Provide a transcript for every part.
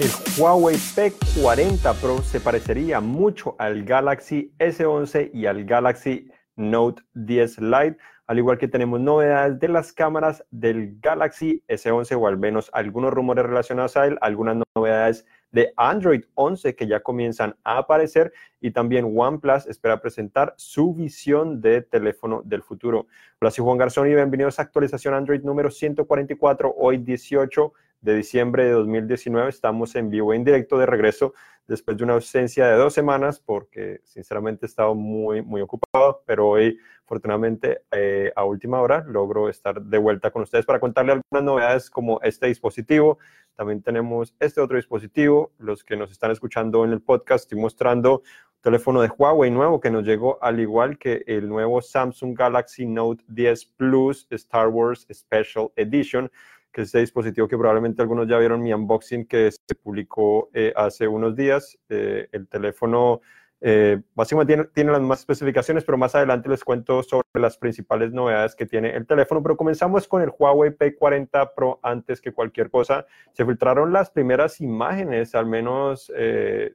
El Huawei P40 Pro se parecería mucho al Galaxy S11 y al Galaxy Note 10 Lite, al igual que tenemos novedades de las cámaras del Galaxy S11 o al menos algunos rumores relacionados a él, algunas novedades de Android 11 que ya comienzan a aparecer y también OnePlus espera presentar su visión de teléfono del futuro. Hola, soy Juan Garzón y bienvenidos a actualización Android número 144, hoy 18 de diciembre de 2019. Estamos en vivo en directo de regreso después de una ausencia de dos semanas porque sinceramente he estado muy, muy ocupado, pero hoy afortunadamente eh, a última hora logro estar de vuelta con ustedes para contarle algunas novedades como este dispositivo. También tenemos este otro dispositivo. Los que nos están escuchando en el podcast, estoy mostrando un teléfono de Huawei nuevo que nos llegó al igual que el nuevo Samsung Galaxy Note 10 Plus Star Wars Special Edition que es este dispositivo que probablemente algunos ya vieron mi unboxing que se publicó eh, hace unos días. Eh, el teléfono eh, básicamente tiene, tiene, las más especificaciones, pero más adelante les cuento sobre las principales novedades que tiene el teléfono. Pero comenzamos con el Huawei P40 Pro antes que cualquier cosa. Se filtraron las primeras imágenes, al menos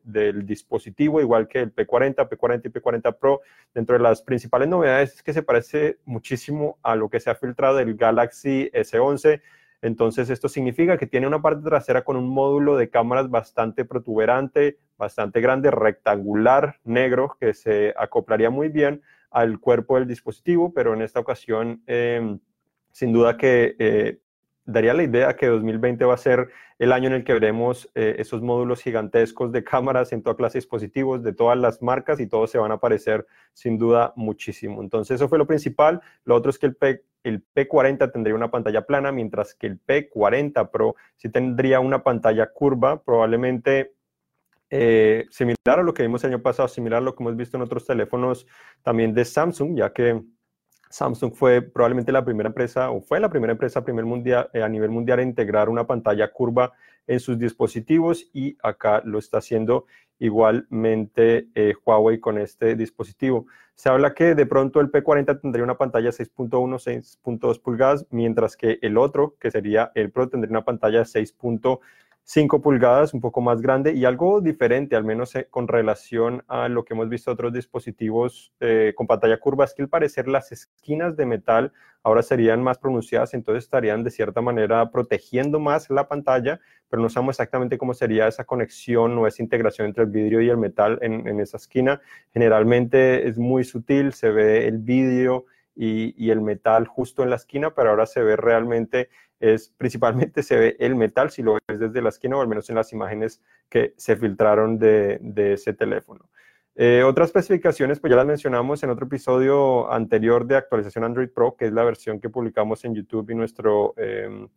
del dispositivo, igual que el P40, P40 y P40 Pro. Dentro de las principales novedades es que se parece muchísimo a lo que se ha filtrado del Galaxy S11 entonces, esto significa que tiene una parte trasera con un módulo de cámaras bastante protuberante, bastante grande, rectangular, negro, que se acoplaría muy bien al cuerpo del dispositivo, pero en esta ocasión, em, sin duda que eh, daría la idea que 2020 va a ser el año en el que veremos eh, esos módulos gigantescos de cámaras en toda clase de dispositivos de todas las marcas y todos se van a aparecer sin duda muchísimo. Entonces eso fue lo principal. Lo otro es que el, P, el P40 tendría una pantalla plana, mientras que el P40 Pro sí tendría una pantalla curva, probablemente eh, similar a lo que vimos el año pasado, similar a lo que hemos visto en otros teléfonos también de Samsung, ya que Samsung fue probablemente la primera empresa, o fue la primera empresa a, primer eh, a nivel mundial a integrar una pantalla curva en sus dispositivos y acá lo está haciendo igualmente eh, Huawei con este dispositivo. Se habla que de pronto el P40 tendría una pantalla 6.1, 6.2 pulgadas, mientras que el otro, que sería el Pro, tendría una pantalla 6.2 5 pulgadas, un poco más grande y algo diferente, al menos eh, con relación a lo que hemos visto otros dispositivos eh, con pantalla curva, es que al parecer las esquinas de metal ahora serían más pronunciadas, entonces estarían de cierta manera protegiendo más la pantalla, pero no sabemos exactamente cómo sería esa conexión o esa integración entre el vidrio y el metal en, en esa esquina. Generalmente es muy sutil, se ve el vidrio y, y el metal justo en la esquina, pero ahora se ve realmente es principalmente se ve el metal si lo ves desde la esquina o al menos en las imágenes que se filtraron de, ese teléfono. Eh, otras especificaciones, pues ya las mencionamos en otro episodio anterior de actualización Android Pro, que es la versión que publicamos en YouTube y nuestro em,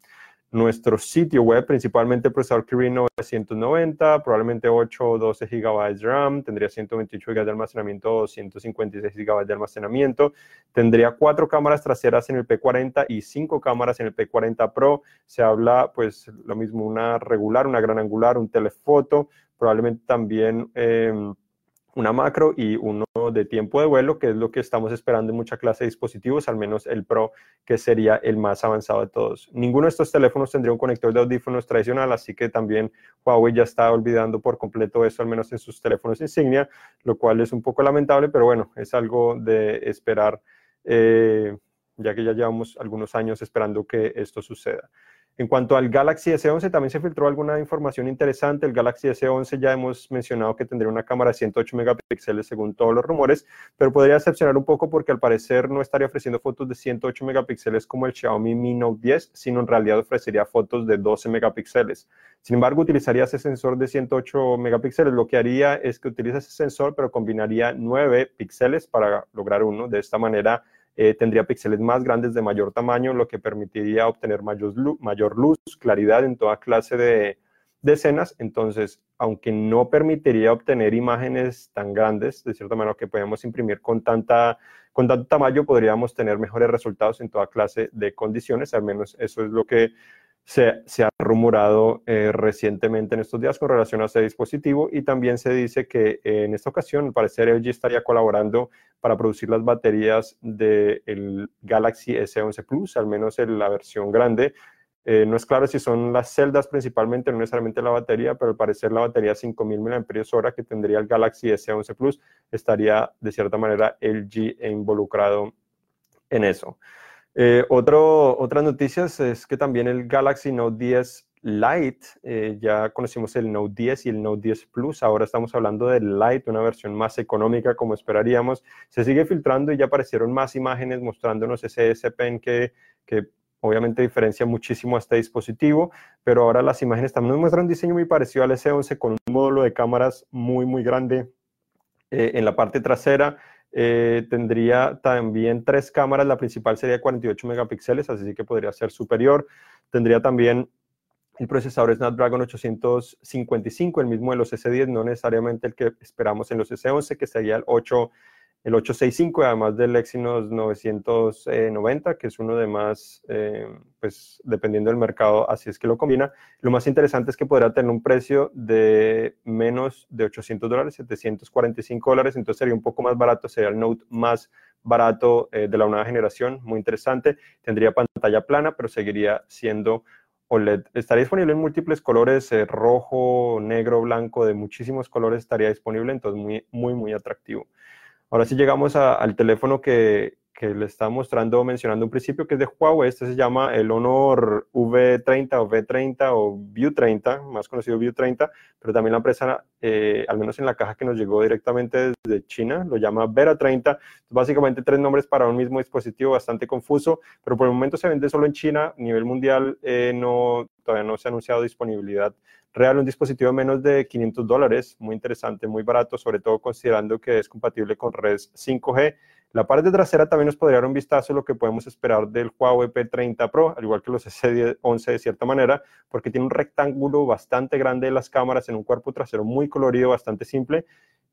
nuestro sitio web, principalmente el procesador Kirin 990, probablemente 8 o 12 GB de RAM, tendría 128 GB de almacenamiento, 256 GB de almacenamiento, tendría cuatro cámaras traseras en el P40 y cinco cámaras en el P40 Pro. Se habla, pues, lo mismo, una regular, una gran angular, un telefoto, probablemente también... Eh, una macro y uno de tiempo de vuelo, que es lo que estamos esperando en mucha clase de dispositivos, al menos el Pro, que sería el más avanzado de todos. Ninguno de estos teléfonos tendría un conector de audífonos tradicional, así que también Huawei ya está olvidando por completo eso, al menos en sus teléfonos insignia, lo cual es un poco lamentable, pero bueno, es algo de esperar, eh, ya que ya llevamos algunos años esperando que esto suceda. En cuanto al Galaxy S11, también se filtró alguna información interesante. El Galaxy S11 ya hemos mencionado que tendría una cámara de 108 megapíxeles según todos los rumores, pero podría decepcionar un poco porque al parecer no estaría ofreciendo fotos de 108 megapíxeles como el Xiaomi Mi Note 10, sino en realidad ofrecería fotos de 12 megapíxeles. Sin embargo, utilizaría ese sensor de 108 megapíxeles. Lo que haría es que utiliza ese sensor, pero combinaría 9 píxeles para lograr uno. De esta manera, eh, tendría píxeles más grandes de mayor tamaño, lo que permitiría obtener mayor luz, mayor luz claridad en toda clase de, de, escenas. Entonces, aunque no permitiría obtener imágenes tan grandes, de cierta manera que podemos imprimir con, tanta, con tanto tamaño, podríamos tener mejores resultados en toda clase de condiciones. Al menos eso es lo que se, ha rumorado eh, recientemente en estos días con relación a este dispositivo y también se dice que eh, en esta ocasión, al parecer, LG estaría colaborando para producir las baterías del Galaxy S11 Plus, al menos en la versión grande, Eh, no es claro si son las celdas principalmente, no necesariamente la batería, pero al parecer la batería 5000 mAh que tendría el Galaxy S11 Plus estaría de cierta manera LG involucrado en eso. Eh, otro, otras noticias es que también el Galaxy Note 10 Lite, eh, ya conocimos el Note 10 y el Note 10 Plus, ahora estamos hablando del Lite, una versión más económica como esperaríamos. Se sigue filtrando y ya aparecieron más imágenes mostrándonos ese S Pen que, que obviamente diferencia muchísimo a este dispositivo, pero ahora las imágenes también nos muestran un diseño muy parecido al S11 con un módulo de cámaras muy, muy grande eh, en la parte trasera. Eh, tendría también tres cámaras, la principal sería 48 megapíxeles, así que podría ser superior. Tendría también el procesador Snapdragon 855, el mismo de los S10, no necesariamente el que esperamos en los S11, que sería el 8, el 865, además del Exynos 990, que es uno de más, eh, pues dependiendo del mercado, así es que lo combina. Lo más interesante es que podrá tener un precio de menos de 800 dólares, 745 dólares, entonces sería un poco más barato, sería el Note más barato eh, de la nueva generación, muy interesante. Tendría pantalla plana, pero seguiría siendo OLED. Estaría disponible en múltiples colores, eh, rojo, negro, blanco, de muchísimos colores estaría disponible, entonces muy, muy, muy atractivo. Ahora sí llegamos al teléfono que, que le estaba mostrando, mencionando un principio, que es de Huawei. Este se llama el Honor V30 o V30 o View 30, más conocido View 30, pero también la empresa, eh, al menos en la caja que nos llegó directamente desde China, lo llama Vera 30. Básicamente tres nombres para un mismo dispositivo, bastante confuso, pero por el momento se vende solo en China. A nivel mundial eh, no, todavía no se ha anunciado disponibilidad real, un dispositivo de menos de 500 dólares, muy interesante, muy barato, sobre todo considerando que es compatible con redes 5G la parte trasera también nos podría dar un vistazo a lo que podemos esperar del Huawei P30 Pro, al igual que los S11 de cierta manera, porque tiene un rectángulo bastante grande de las cámaras en un cuerpo trasero muy colorido, bastante simple,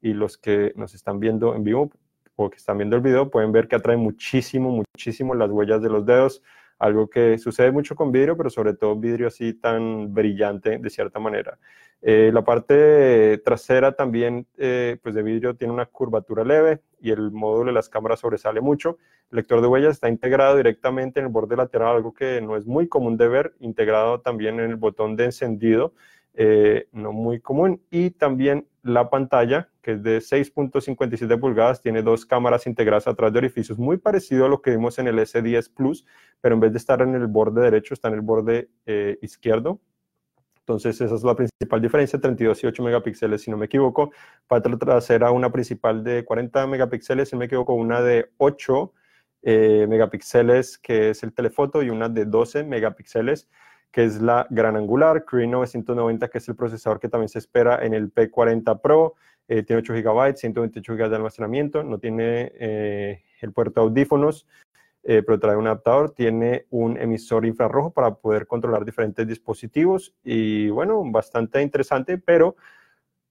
y los que nos están viendo en vivo o que están viendo el video pueden ver que atrae muchísimo, muchísimo las huellas de los dedos, algo que sucede mucho con vidrio, pero sobre todo vidrio así tan brillante de cierta manera. Eh, la parte trasera también eh, pues de vidrio tiene una curvatura leve y el módulo de las cámaras sobresale mucho. El lector de huellas está integrado directamente en el borde lateral, algo que no es muy común de ver, integrado también en el botón de encendido, eh, no muy común. Y también la pantalla, que es de 6.57 pulgadas, tiene dos cámaras integradas atrás de orificios, muy parecido a lo que vimos en el S10 Plus, pero en vez de estar en el borde derecho, está en el borde izquierdo, entonces, esa es la principal diferencia, 32 y 8 megapíxeles, si no me equivoco. Para trasera, una principal de 40 megapíxeles, si no me equivoco, una de 8 eh, megapíxeles, que es el telefoto, y una de 12 megapíxeles, que es la gran angular, Cree 990, que es el procesador que también se espera en el P40 Pro. Eh, tiene 8 GB, 128 GB de almacenamiento, no tiene eh, el puerto de audífonos, eh, pero trae un adaptador, tiene un emisor infrarrojo para poder controlar diferentes dispositivos y bueno, bastante interesante, pero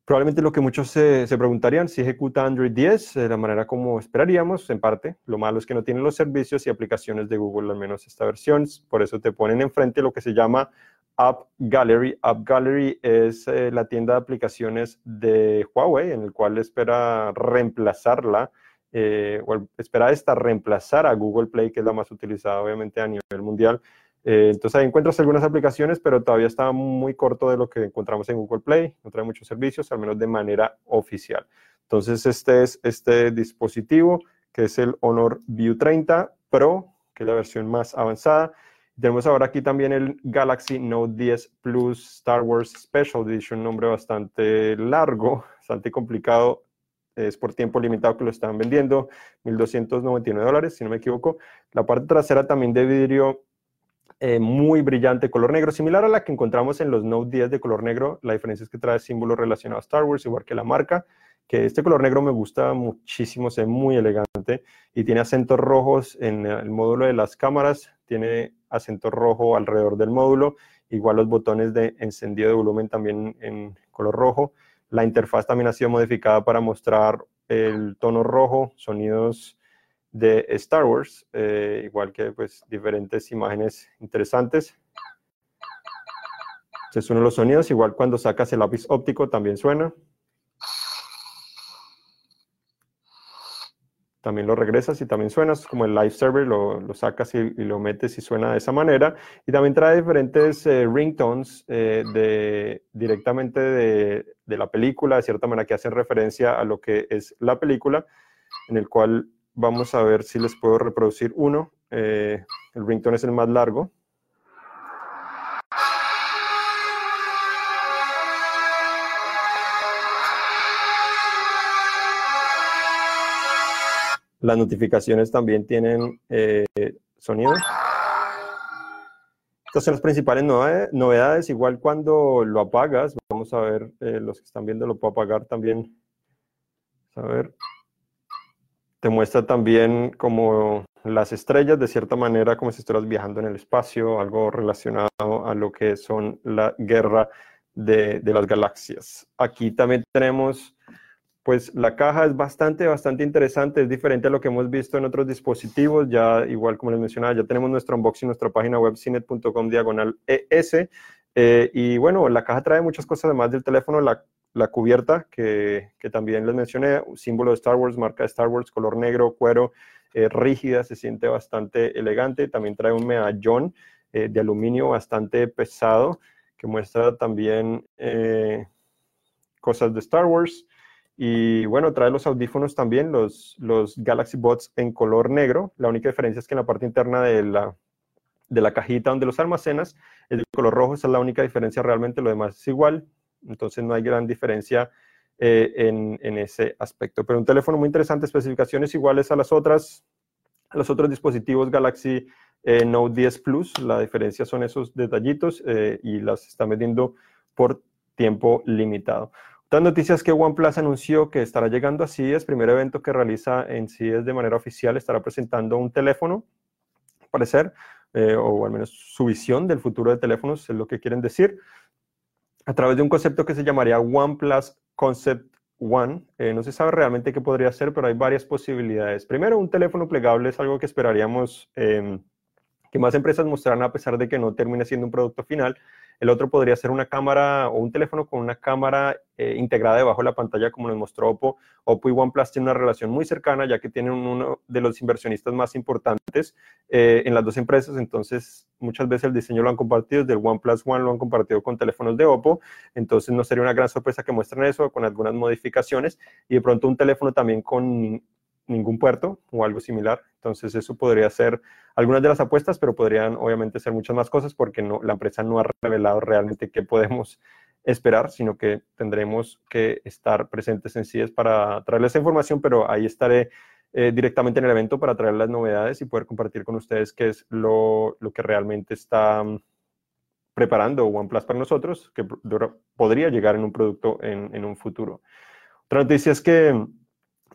probablemente lo que muchos se, preguntarían, si ejecuta Android 10 de la manera como esperaríamos, en parte, lo malo es que no tiene los servicios y aplicaciones de Google, al menos esta versión, por eso te ponen enfrente lo que se llama App Gallery. App Gallery es eh, la tienda de aplicaciones de Huawei, en el cual espera reemplazarla eh, o espera esta reemplazar a Google Play, que es la más utilizada obviamente a nivel mundial. Eh, entonces ahí encuentras algunas aplicaciones, pero todavía está muy corto de lo que encontramos en Google Play. No trae muchos servicios, al menos de manera oficial. Entonces este es este dispositivo, que es el Honor View 30 Pro, que es la versión más avanzada. Tenemos ahora aquí también el Galaxy Note 10 Plus Star Wars Special Edition, nombre bastante largo, bastante complicado es por tiempo limitado que lo están vendiendo, 1.299 dólares, si no me equivoco. La parte trasera también de vidrio eh, muy brillante, color negro, similar a la que encontramos en los Note 10 de color negro. La diferencia es que trae símbolos relacionados a Star Wars, igual que la marca, que este color negro me gusta muchísimo, ve muy elegante y tiene acentos rojos en el módulo de las cámaras, tiene acento rojo alrededor del módulo, igual los botones de encendido de volumen también en color rojo la interfaz también ha sido modificada para mostrar el tono rojo, sonidos de Star Wars, eh, igual que pues diferentes imágenes interesantes. Es uno de los sonidos, igual cuando sacas el lápiz óptico también suena. También lo regresas y también suenas como el live server, lo, sacas y, lo metes y suena de esa manera. Y también trae diferentes eh, ringtones eh, de, directamente de, de, la película, de cierta manera que hacen referencia a lo que es la película, en el cual vamos a ver si les puedo reproducir uno. Eh, el ringtone es el más largo. Las notificaciones también tienen eh, sonido. Estas son las principales novedades. Igual cuando lo apagas, vamos a ver, eh, los que están viendo lo puedo apagar también. A ver. Te muestra también como las estrellas, de cierta manera, como si estuvieras viajando en el espacio, algo relacionado a lo que son la guerra de, de las galaxias. Aquí también tenemos pues la caja es bastante, bastante interesante, es diferente a lo que hemos visto en otros dispositivos, ya igual como les mencionaba, ya tenemos nuestro unboxing, nuestra página web cinet.com diagonal ES, eh, y bueno, la caja trae muchas cosas además del teléfono, la, la cubierta que, que, también les mencioné, símbolo de Star Wars, marca de Star Wars, color negro, cuero, eh, rígida, se siente bastante elegante, también trae un medallón eh, de aluminio bastante pesado, que muestra también cosas de Star Wars, y bueno, trae los audífonos también, los, los Galaxy Bots en color negro. La única diferencia es que en la parte interna de la, de la cajita donde los almacenas es color rojo. Esa es la única diferencia realmente. Lo demás es igual. Entonces no hay gran diferencia eh, en, en, ese aspecto. Pero un teléfono muy interesante, especificaciones iguales a las otras, a los otros dispositivos Galaxy eh, Note 10 Plus. La diferencia son esos detallitos eh, y las está vendiendo por tiempo limitado. Otras noticias que OnePlus anunció que estará llegando a CES, primer evento que realiza en CES de manera oficial, estará presentando un teléfono, al parecer, eh, o al menos su visión del futuro de teléfonos, es lo que quieren decir, a través de un concepto que se llamaría OnePlus Concept One. Eh, no se sabe realmente qué podría ser, pero hay varias posibilidades. Primero, un teléfono plegable es algo que esperaríamos em, que más empresas mostraran a pesar de que no termine siendo un producto final. El otro podría ser una cámara o un teléfono con una cámara eh, integrada debajo de la pantalla, como nos mostró Oppo. Oppo y OnePlus tienen una relación muy cercana, ya que tienen uno de los inversionistas más importantes eh, en las dos empresas. Entonces, muchas veces el diseño lo han compartido, desde el OnePlus One lo han compartido con teléfonos de Oppo. Entonces, no sería una gran sorpresa que muestren eso con algunas modificaciones. Y de pronto un teléfono también con ningún puerto o algo similar. Entonces eso podría ser algunas de las apuestas, pero podrían obviamente ser muchas más cosas porque no, la empresa no ha revelado realmente qué podemos esperar, sino que tendremos que estar presentes en CIES para traerles esa información, pero ahí estaré eh, directamente en el evento para traer las novedades y poder compartir con ustedes qué es lo, lo que realmente está mm, preparando OnePlus para nosotros, que podría llegar en un producto en, en un futuro. Otra noticia es que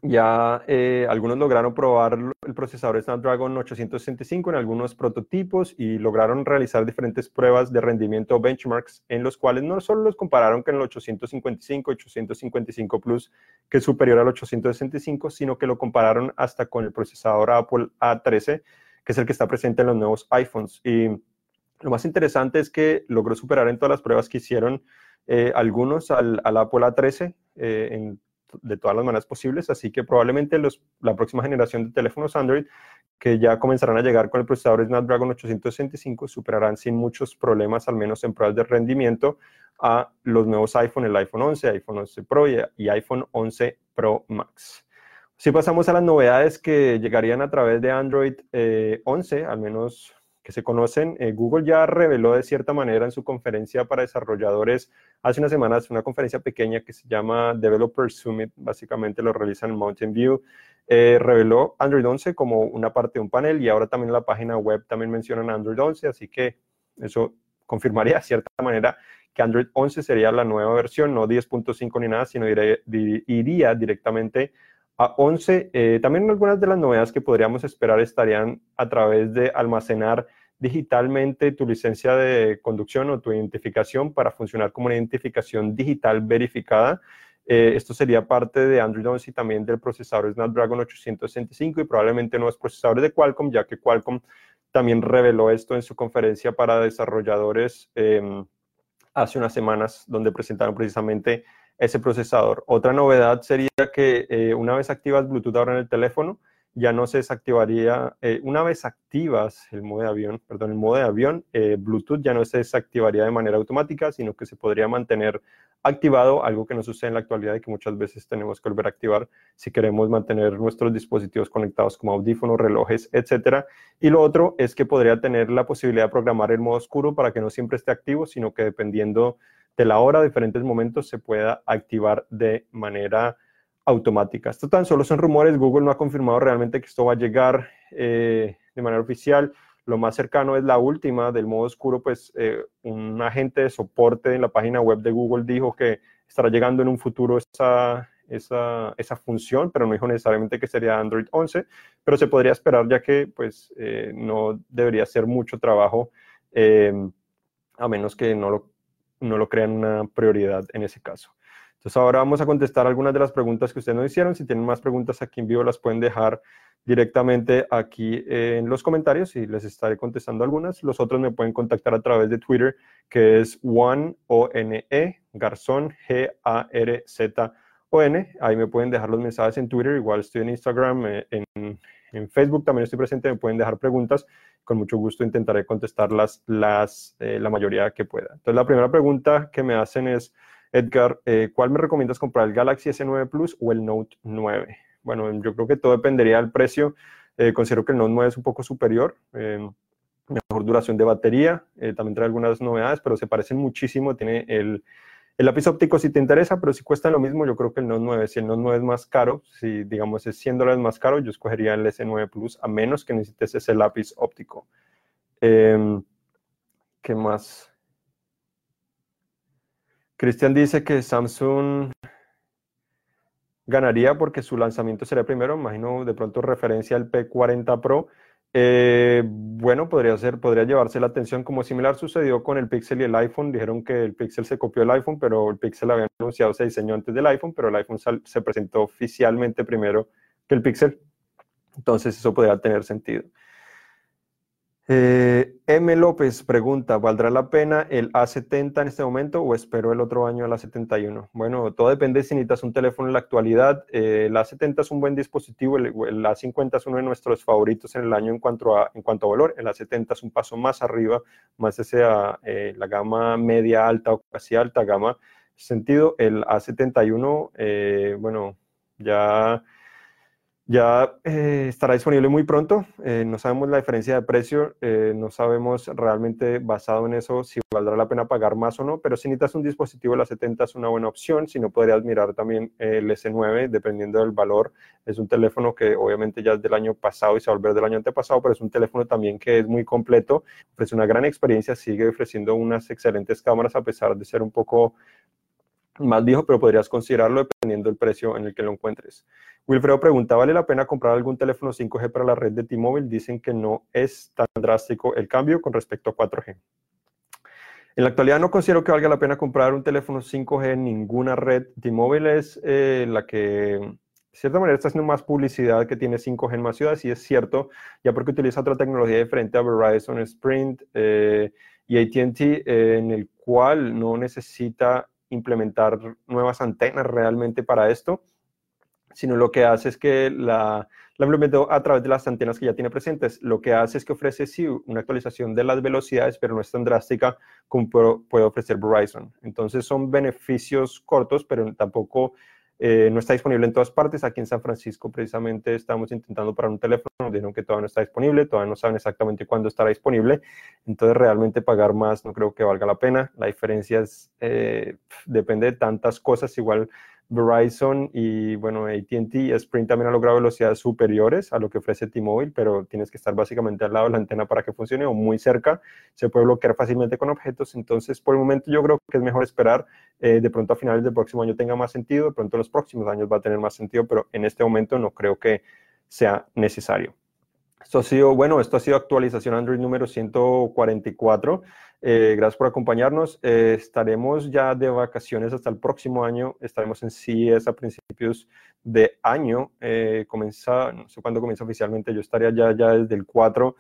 ya eh, algunos lograron probar el procesador Snapdragon 865 en algunos prototipos y lograron realizar diferentes pruebas de rendimiento benchmarks en los cuales no solo los compararon con el 855, 855 Plus, que es superior al 865, sino que lo compararon hasta con el procesador Apple A13, que es el que está presente en los nuevos iPhones. Y lo más interesante es que logró superar en todas las pruebas que hicieron eh, algunos al, Apple A13 eh, en de todas las maneras posibles, así que probablemente los, la próxima generación de teléfonos Android que ya comenzarán a llegar con el procesador Snapdragon 865 superarán sin muchos problemas, al menos en pruebas de rendimiento, a los nuevos iPhone, el iPhone 11, iPhone 11 Pro y, iPhone 11 Pro Max. Si pasamos a las novedades que llegarían a través de Android 11, eh, al menos que se conocen, eh, Google ya reveló de cierta manera en su conferencia para desarrolladores hace unas semanas, una conferencia pequeña que se llama Developer Summit, básicamente lo realizan en Mountain View, eh, reveló Android 11 como una parte de un panel y ahora también la página web también mencionan Android 11, así que eso confirmaría de cierta manera que Android 11 sería la nueva versión, no 10.5 ni nada, sino iría, iría directamente a 11. Eh, también algunas de las novedades que podríamos esperar estarían a través de almacenar digitalmente tu licencia de conducción o tu identificación para funcionar como una identificación digital verificada. Eh, esto sería parte de Android 11 y también del procesador Snapdragon 865 y probablemente nuevos procesadores de Qualcomm, ya que Qualcomm también reveló esto en su conferencia para desarrolladores em, hace unas semanas, donde presentaron precisamente ese procesador. Otra novedad sería que eh, una vez activas Bluetooth ahora en el teléfono, ya no se desactivaría, eh, una vez activas el modo de avión, perdón, el modo de avión, eh, Bluetooth ya no se desactivaría de manera automática, sino que se podría mantener activado, algo que no sucede en la actualidad y que muchas veces tenemos que volver a activar si queremos mantener nuestros dispositivos conectados como audífonos, relojes, etcétera. Y lo otro es que podría tener la posibilidad de programar el modo oscuro para que no siempre esté activo, sino que dependiendo de la hora, diferentes momentos, se pueda activar de manera automática. Esto tan solo son rumores, Google no ha confirmado realmente que esto va a llegar eh, de manera oficial. Lo más cercano es la última del modo oscuro, pues eh, un agente de soporte en la página web de Google dijo que estará llegando en un futuro esa, esa, esa función, pero no dijo necesariamente que sería Android 11, pero se podría esperar ya que pues eh, no debería ser mucho trabajo, a menos que no lo no lo crean una prioridad en ese caso. Entonces ahora vamos a contestar algunas de las preguntas que ustedes nos hicieron. Si tienen más preguntas aquí en vivo las pueden dejar directamente aquí en los comentarios y les estaré contestando algunas. Los otros me pueden contactar a través de Twitter, que es one o n e Garzón, G-A-R-Z-O-N. Ahí me pueden dejar los mensajes en Twitter. Igual estoy en Instagram, eh, en, en Facebook también estoy presente. Me pueden dejar preguntas con mucho gusto intentaré contestarlas las, eh, la mayoría que pueda. Entonces, la primera pregunta que me hacen es, Edgar, eh, ¿cuál me recomiendas comprar, el Galaxy S9 Plus o el Note 9? Bueno, yo creo que todo dependería del precio. Eh, considero que el Note 9 es un poco superior, mejor duración de batería, también trae algunas novedades, pero se parecen muchísimo. Tiene el el lápiz óptico si te interesa, pero si cuesta lo mismo, yo creo que el Note 9, si el Note 9 es más caro, si digamos es 100 dólares más caro, yo escogería el S9 Plus, a menos que necesites ese lápiz óptico. Em, ¿Qué más? Cristian dice que Samsung ganaría porque su lanzamiento sería primero, imagino de pronto referencia al P40 Pro. Eh, bueno, podría ser, podría llevarse la atención como similar sucedió con el Pixel y el iPhone. Dijeron que el Pixel se copió el iPhone, pero el Pixel había anunciado, se diseñó antes del iPhone, pero el iPhone se presentó oficialmente primero que el Pixel. Entonces eso podría tener sentido. Eh, M. López pregunta, ¿valdrá la pena el A70 en este momento o espero el otro año el A71? Bueno, todo depende si necesitas un teléfono en la actualidad. Eh, el A70 es un buen dispositivo, el, A50 es uno de nuestros favoritos en el año en cuanto a, en cuanto a valor. El A70 es un paso más arriba, más hacia eh, la gama media alta o casi alta gama. sentido, el A71, eh, bueno, ya ya eh, estará disponible muy pronto. Eh, no sabemos la diferencia de precio, eh, no sabemos realmente basado en eso si valdrá la pena pagar más o no, pero si necesitas un dispositivo, la 70 es una buena opción. Si no, podrías mirar también el S9, dependiendo del valor. Es un teléfono que obviamente ya es del año pasado y se va a volver del año antepasado, pero es un teléfono también que es muy completo, ofrece una gran experiencia, sigue ofreciendo unas excelentes cámaras a pesar de ser un poco más viejo, pero podrías considerarlo dependiendo del precio en el que lo encuentres. Wilfredo pregunta, ¿vale la pena comprar algún teléfono 5G para la red de T-Mobile? Dicen que no es tan drástico el cambio con respecto a 4G. En la actualidad no considero que valga la pena comprar un teléfono 5G en ninguna red. T-Mobile es eh, la que, de cierta manera, está haciendo más publicidad que tiene 5G en más ciudades, y es cierto, ya porque utiliza otra tecnología diferente a Verizon, Sprint eh, y ATT, eh, en el cual no necesita implementar nuevas antenas realmente para esto, sino lo que hace es que la, la implementó a través de las antenas que ya tiene presentes. Lo que hace es que ofrece sí una actualización de las velocidades, pero no es tan drástica como puede ofrecer Verizon. Entonces son beneficios cortos, pero tampoco eh, no está disponible en todas partes. Aquí en San Francisco precisamente estamos intentando para un teléfono, nos dijeron que todavía no está disponible, todavía no saben exactamente cuándo estará disponible. Entonces realmente pagar más no creo que valga la pena. La diferencia es, eh, depende de tantas cosas. Igual Verizon y bueno, ATT y Sprint también han logrado velocidades superiores a lo que ofrece T-Mobile, pero tienes que estar básicamente al lado de la antena para que funcione o muy cerca. Se puede bloquear fácilmente con objetos. Entonces, por el momento yo creo que es mejor esperar. Eh, de pronto a finales del próximo año tenga más sentido, de pronto en los próximos años va a tener más sentido, pero en este momento no creo que sea necesario. Esto ha sido, bueno, esto ha sido actualización Android número 144. Eh, gracias por acompañarnos. Eh, estaremos ya de vacaciones hasta el próximo año. Estaremos en CES a principios de año. Eh, no sé cuándo comienza oficialmente. Yo estaría ya, ya desde el 4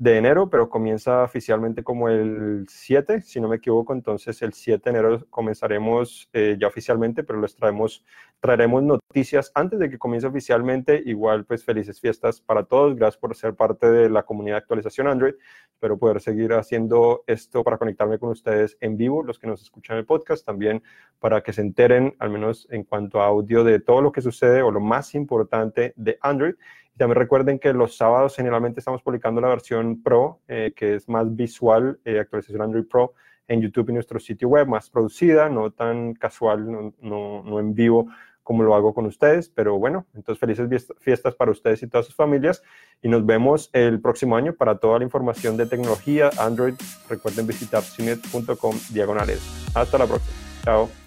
de enero, pero comienza oficialmente como el 7, si no me equivoco. Entonces, el 7 de enero comenzaremos eh, ya oficialmente, pero les traemos, traeremos noticias antes de que comience oficialmente. Igual, pues felices fiestas para todos. Gracias por ser parte de la comunidad de actualización Android. Espero poder seguir haciendo esto para conectarme con ustedes en vivo, los que nos escuchan el podcast, también para que se enteren, al menos en cuanto a audio, de todo lo que sucede o lo más importante de Android. También recuerden que los sábados generalmente estamos publicando la versión Pro, eh, que es más visual, eh, actualización Android Pro, en YouTube y nuestro sitio web, más producida, no tan casual, no, no, en vivo como lo hago con ustedes. Pero bueno, entonces felices fiestas para ustedes y todas sus familias. Y nos vemos el próximo año para toda la información de tecnología Android. Recuerden visitar cinet.com diagonales. Hasta la próxima. Chao.